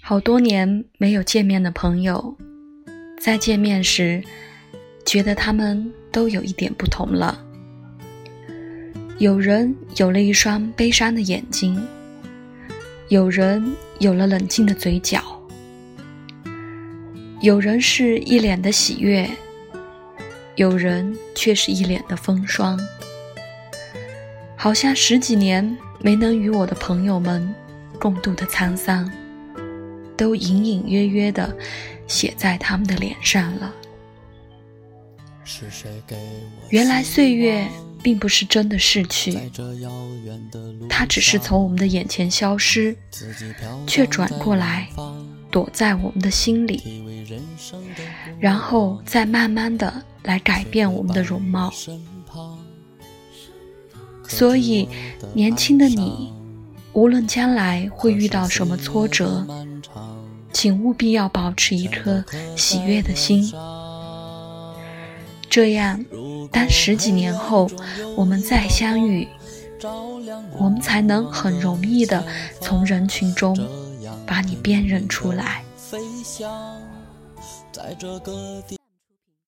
好多年没有见面的朋友，在见面时，觉得他们都有一点不同了。有人有了一双悲伤的眼睛，有人有了冷静的嘴角，有人是一脸的喜悦，有人却是一脸的风霜。好像十几年没能与我的朋友们共度的沧桑，都隐隐约约的写在他们的脸上了。原来岁月。并不是真的逝去，它只是从我们的眼前消失，却转过来躲在我们的心里，然后再慢慢的来改变我们的容貌。所以，年轻的你，无论将来会遇到什么挫折，请务必要保持一颗喜悦的心。这样，当十几年后我们再相遇，我们才能很容易的从人群中把你辨认出来。在这个地